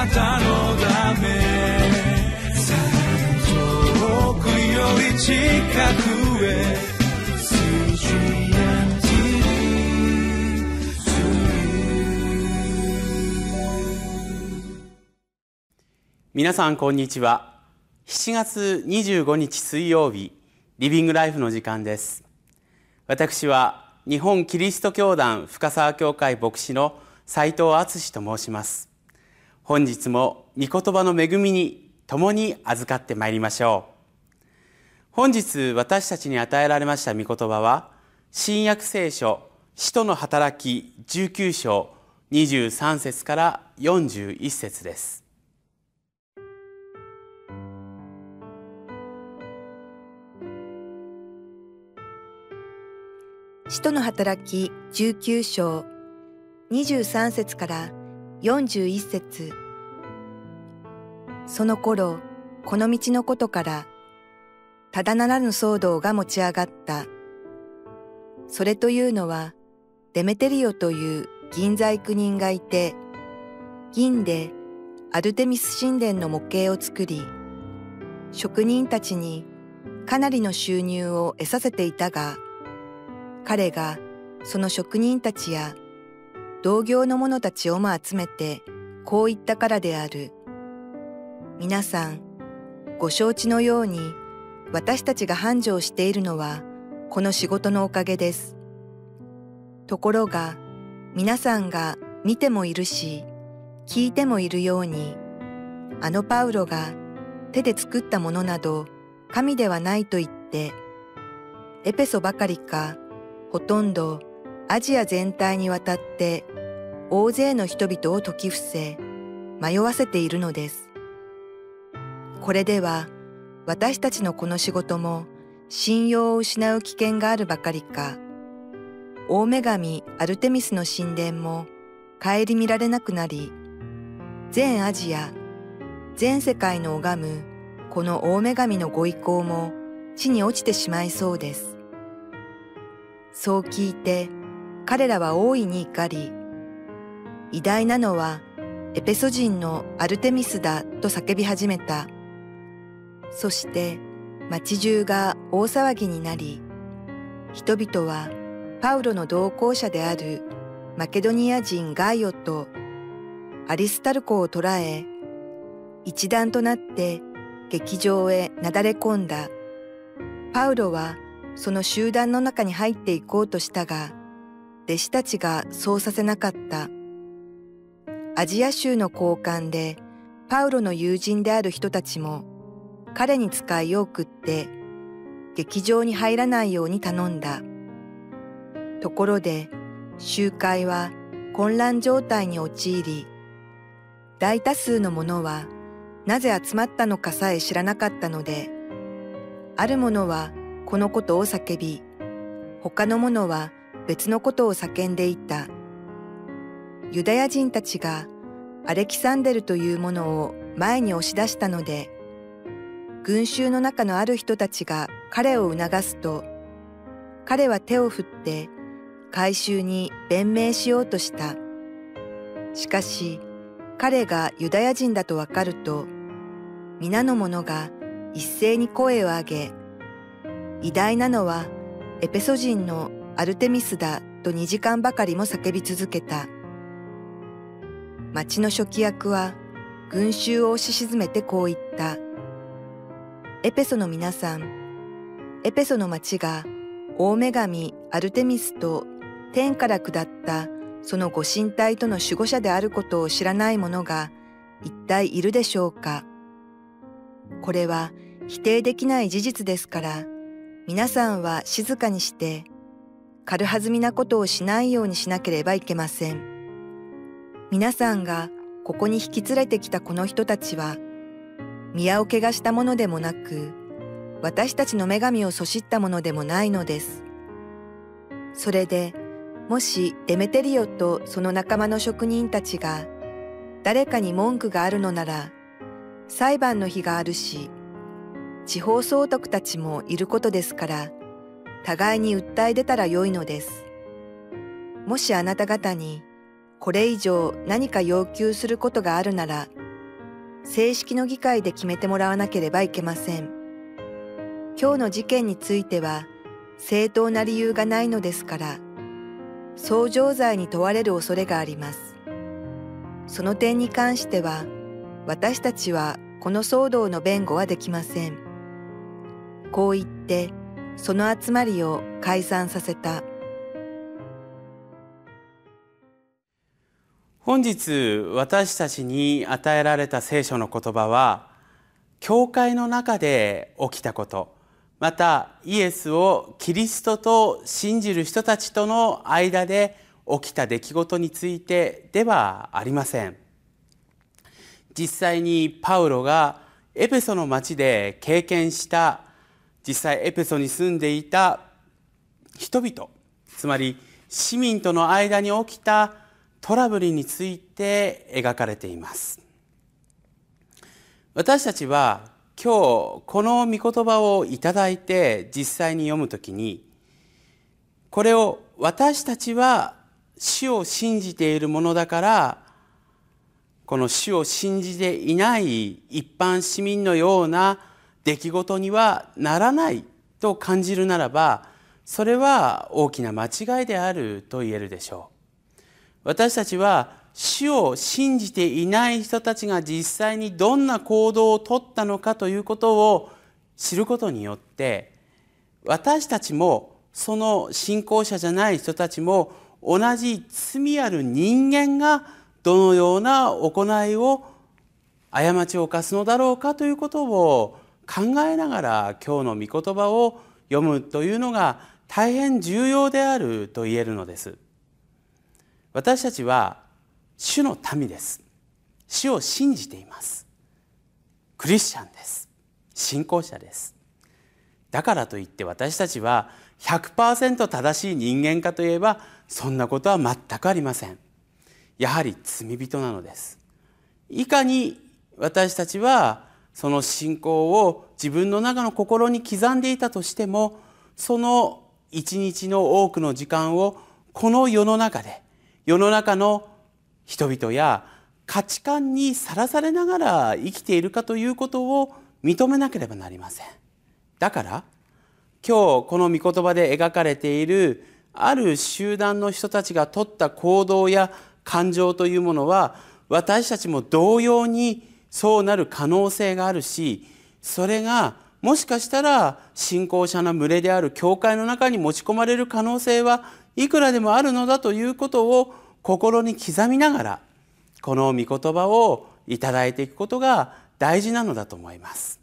なたのため。遠くより近くへ。皆さんこんにちは。7月25日水曜日リビングライフの時間です。私は日本キリスト教団深沢教会牧師の斉藤敦と申します。本日も御言葉の恵みに共に預かってまいりましょう。本日私たちに与えられました御言葉は新約聖書使徒の働き19章23節から41節です。使徒の働き19章23節から41節その頃、この道のことから、ただならぬ騒動が持ち上がった。それというのは、デメテリオという銀細工人がいて、銀でアルテミス神殿の模型を作り、職人たちにかなりの収入を得させていたが、彼がその職人たちや同業の者たちをも集めてこう言ったからである。皆さん、ご承知のように私たちが繁盛しているのはこの仕事のおかげです。ところが皆さんが見てもいるし聞いてもいるようにあのパウロが手で作ったものなど神ではないと言ってエペソばかりかほとんどアジア全体にわたって大勢の人々を説き伏せ迷わせているのです。これでは私たちのこの仕事も信用を失う危険があるばかりか、大女神アルテミスの神殿も顧みられなくなり、全アジア、全世界の拝むこの大女神のご意向も地に落ちてしまいそうです。そう聞いて彼らは大いに怒り、偉大なのはエペソ人のアルテミスだと叫び始めた。そして町中が大騒ぎになり、人々はパウロの同行者であるマケドニア人ガイオとアリスタルコを捕らえ、一団となって劇場へなだれ込んだ。パウロはその集団の中に入っていこうとしたが、弟子たちがそうさせなかった。アジア州の交換でパウロの友人である人たちも彼に使いを送って劇場に入らないように頼んだ。ところで集会は混乱状態に陥り、大多数の者はなぜ集まったのかさえ知らなかったので、ある者はこのことを叫び、他の者は別のことを叫んでいた。ユダヤ人たちがアレキサンデルというものを前に押し出したので、群衆の中のある人たちが彼を促すと、彼は手を振って回収に弁明しようとした。しかし、彼がユダヤ人だとわかると、皆の者が一斉に声を上げ、偉大なのはエペソ人のアルテミスだと2時間ばかりも叫び続けた。町の初期役は群衆を押し沈めてこう言った。エペソの皆さん、エペソの町が大女神アルテミスと天から下ったそのご神体との守護者であることを知らない者が一体いるでしょうか。これは否定できない事実ですから、皆さんは静かにして軽はずみなことをしないようにしなければいけません。皆さんがここに引き連れてきたこの人たちは宮を汚したものでもなく私たちの女神をそしったものでもないのです。それでもしデメテリオとその仲間の職人たちが誰かに文句があるのなら裁判の日があるし地方総督たちもいることですから、互いに訴え出たらよいのです。もしあなた方に、これ以上何か要求することがあるなら、正式の議会で決めてもらわなければいけません。今日の事件については正当な理由がないのですから、相乗罪に問われる恐れがあります。その点に関しては、私たちはこの騒動の弁護はできません。こう言って、その集まりを解散させた。本日私たちに与えられた聖書の言葉は教会の中で起きたことまたイエスをキリストと信じる人たちとの間で起きた出来事についてではありません実際にパウロがエペソの町で経験した実際エペソに住んでいた人々つまり市民との間に起きたトラブルについて描かれています。私たちは今日この御言葉をいただいて実際に読むときにこれを私たちは主を信じているものだからこの主を信じていない一般市民のような出来事にはならないと感じるならばそれは大きな間違いであると言えるでしょう。私たちは主を信じていない人たちが実際にどんな行動をとったのかということを知ることによって私たちもその信仰者じゃない人たちも同じ罪ある人間がどのような行いを過ちを犯すのだろうかということを考えながら今日の御言葉を読むというのが大変重要であると言えるのです。私たちは主の民です。主を信じています。クリスチャンです。信仰者です。だからといって私たちは100%正しい人間かといえばそんなことは全くありません。やはり罪人なのです。いかに私たちはその信仰を自分の中の心に刻んでいたとしてもその一日の多くの時間をこの世の中で世の中の人々や価値観にさらされながら生きているかということを認めなければなりません。だから今日この御言葉で描かれているある集団の人たちが取った行動や感情というものは私たちも同様にそうなる可能性があるしそれがもしかしたら信仰者の群れである教会の中に持ち込まれる可能性はいくらでもあるのだということを心に刻みながらこの御言葉をいただいていくことが大事なのだと思います。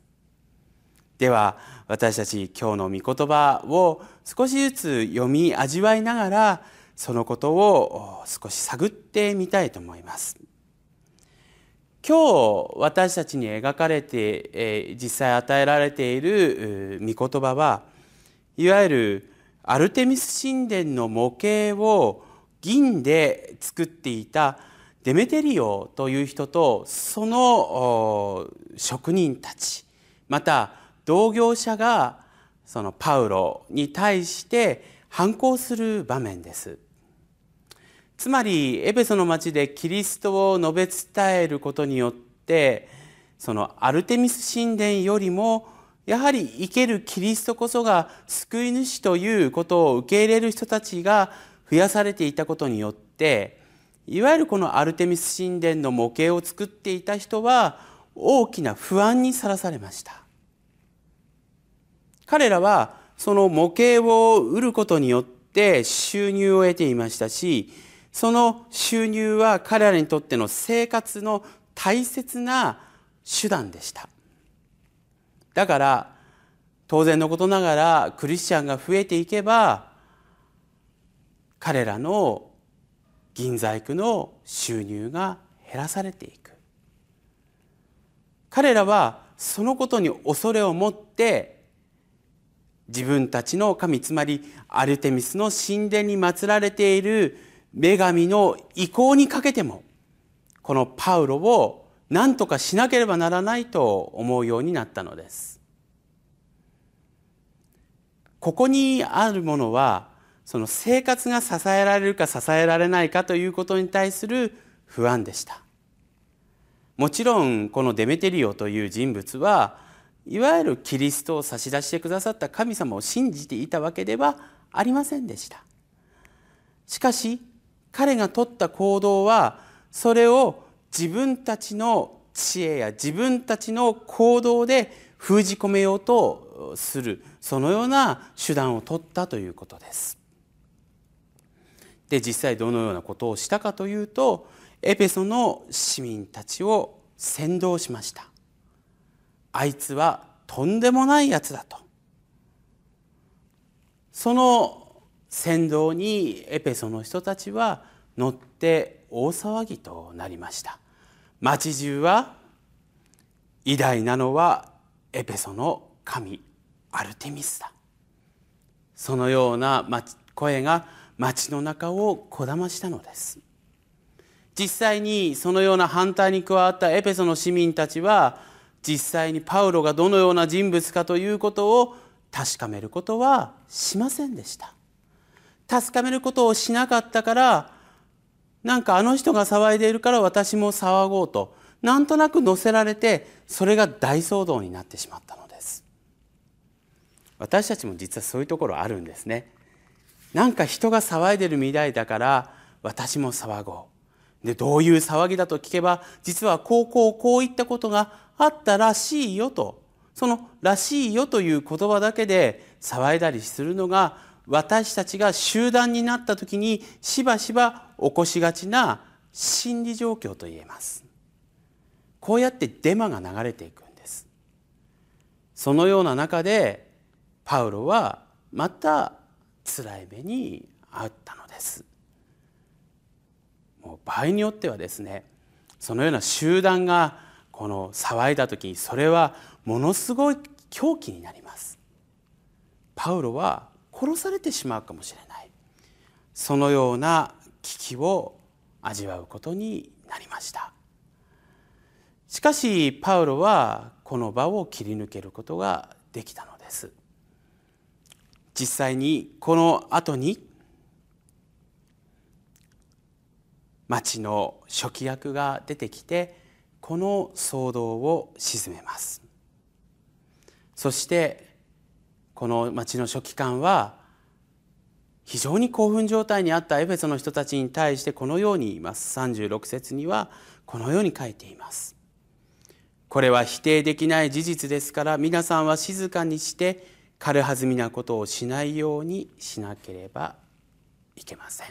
では私たち今日の御言葉を少しずつ読み味わいながらそのことを少し探ってみたいと思います。今日私たちに描かれて実際与えられている御言葉はいわゆるアルテミス神殿の模型を銀で作っていたデメテリオという人とその職人たちまた同業者がそのパウロに対して反抗する場面です。つまりエペソの町でキリストを述べ伝えることによってそのアルテミス神殿よりもやはり生けるキリストこそが救い主ということを受け入れる人たちが増やされていたことによっていわゆるこのアルテミス神殿の模型を作っていた人は大きな不安にさらされました。彼らはその模型を売ることによって収入を得ていましたしその収入は彼らにとっての生活の大切な手段でした。だから当然のことながらクリスチャンが増えていけば彼らの銀細工の収入が減らされていく。彼らはそのことに恐れを持って自分たちの神つまりアルテミスの神殿に祀られている女神の意向にかけてもこのパウロを何とかしなければならないと思うようになったのです。ここにあるものはその生活が支えられるか支えられないかということに対する不安でした。もちろんこのデメテリオという人物はいわゆるキリストを差し出してくださった神様を信じていたわけではありませんでしたしかし彼が取った行動はそれを自分たちの知恵や自分たちの行動で封じ込めようとするそのような手段を取ったということです。で実際どのようなことをしたかというとエペソの市民たちを先導しました。あいつはとんでもないやつだと。その先導にエペソの人たちは乗って大騒ぎとなりました。町中は偉大なのはエペソの神アルテミスだ。そのような声が町の中をこだましたのです。実際にそのような反対に加わったエペソの市民たちは実際にパウロがどのような人物かということを確かめることはしませんでした。確かめることをしなかったからなんかあの人が騒いでいるから私も騒ごうとなんとなく乗せられてそれが大騒動になってしまったのです。私たちも実はそういうところあるんですね。なんか人が騒いでるみたいだから私も騒ごう。でどういう騒ぎだと聞けば実はこうこうこういったことがあったらしいよと。その「らしいよ」という言葉だけで騒いだりするのが私たちが集団になった時にしばしば起こしがちな心理状況と言えます。こうやってデマが流れていくんです。そのような中でパウロはまた辛い目に遭ったのです。もう場合によってはですねそのような集団がこの騒いだ時にそれはものすごい狂気になります。パウロは殺されてしまうかもしれない。そのような危機を味わうことになりました。しかしパウロはこの場を切り抜けることができたのです。実際にこの後に町の初期役が出てきてこの騒動を鎮めます。そしてこの町の書記官は非常に興奮状態にあったエフェソの人たちに対してこのように言います。36節にはこのように書いています。これは否定できない事実ですから皆さんは静かにして軽はずみなことをしないようにしなければいけません。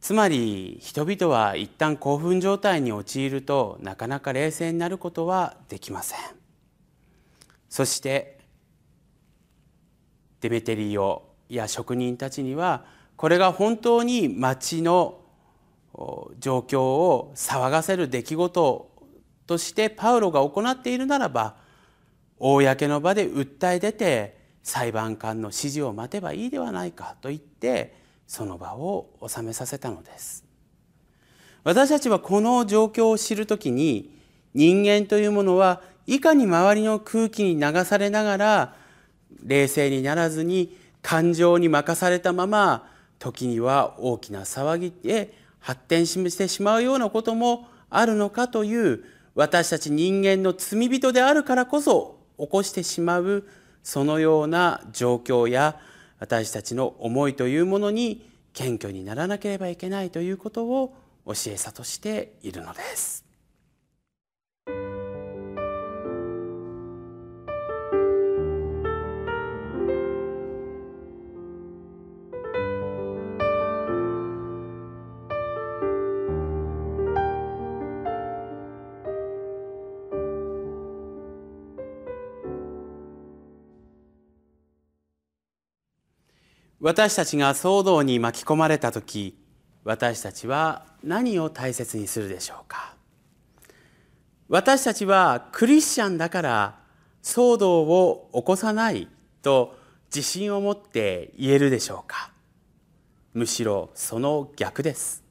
つまり人々は一旦興奮状態に陥るとなかなか冷静になることはできません。そしてデメテリオや職人たちにはこれが本当に町の状況を騒がせる出来事としてパウロが行っているならば公の場で訴え出て裁判官の指示を待てばいいではないかと言ってその場を収めさせたのです。私たちはこの状況を知るときに人間というものはいかに周りの空気に流されながら冷静にならずに感情に任されたまま時には大きな騒ぎへ発展してしまうようなこともあるのかという私たち人間の罪人であるからこそ起こしてしまうそのような状況や私たちの思いというものに謙虚にならなければいけないということを教えさとしているのです。私たちが騒動に巻き込まれた時私たちは何を大切にするでしょうか？私たちはクリスチャンだから騒動を起こさないと自信を持って言えるでしょうか？むしろその逆です。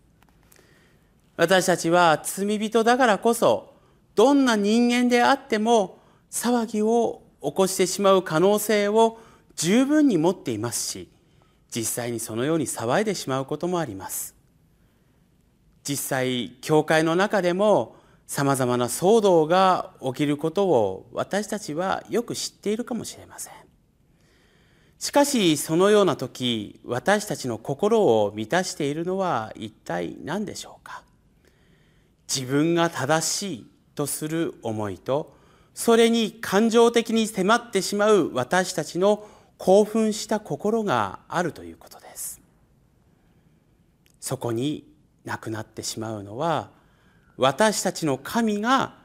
私たちは罪人だからこそどんな人間であっても騒ぎを起こしてしまう可能性を十分に持っていますし実際にそのように騒いでしまうこともあります。実際教会の中でもさまざまな騒動が起きることを私たちはよく知っているかもしれません。しかしそのような時私たちの心を満たしているのは一体何でしょうか？自分が正しいとする思いとそれに感情的に迫ってしまう私たちの興奮した心があるということです。そこになくなってしまうのは私たちの神が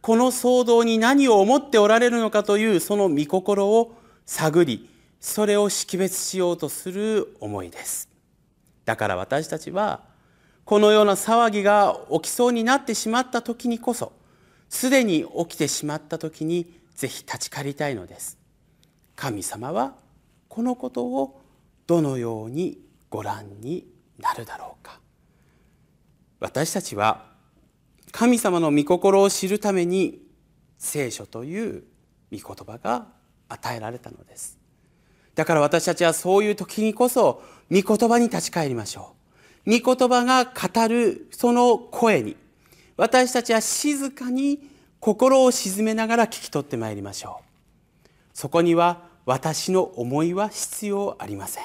この騒動に何を思っておられるのかというその御心を探りそれを識別しようとする思いです。だから私たちはこのような騒ぎが起きそうになってしまった時にこそすでに起きてしまった時にぜひ立ち返りたいのです。神様はこのことをどのようにご覧になるだろうか？私たちは神様の御心を知るために聖書という御言葉が与えられたのです。だから私たちはそういう時にこそ御言葉に立ち返りましょう。御言葉が語るその声に。私たちは静かに心を鎮めながら聞き取ってまいりましょう。そこには私の思いは必要ありません。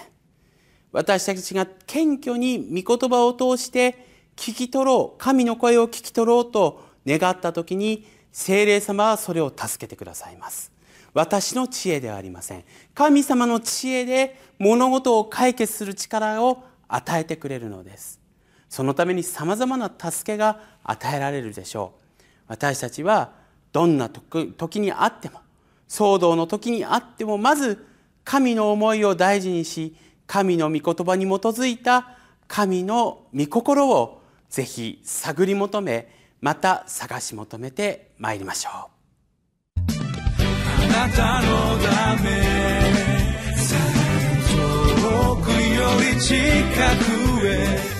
私たちが謙虚に御言葉を通して聞き取ろう神の声を聞き取ろうと願った時に精霊様はそれを助けてくださいます。私の知恵ではありません。神様の知恵で物事を解決する力を与えてくれるのです。そのためにさまざまな助けが与えられるでしょう。私たちはどんな時にあっても騒動の時にあってもまず神の思いを大事にし神の御言葉に基づいた神の御心をぜひ探り求めまた探し求めてまいりましょう。あなたのため遠くより近くへ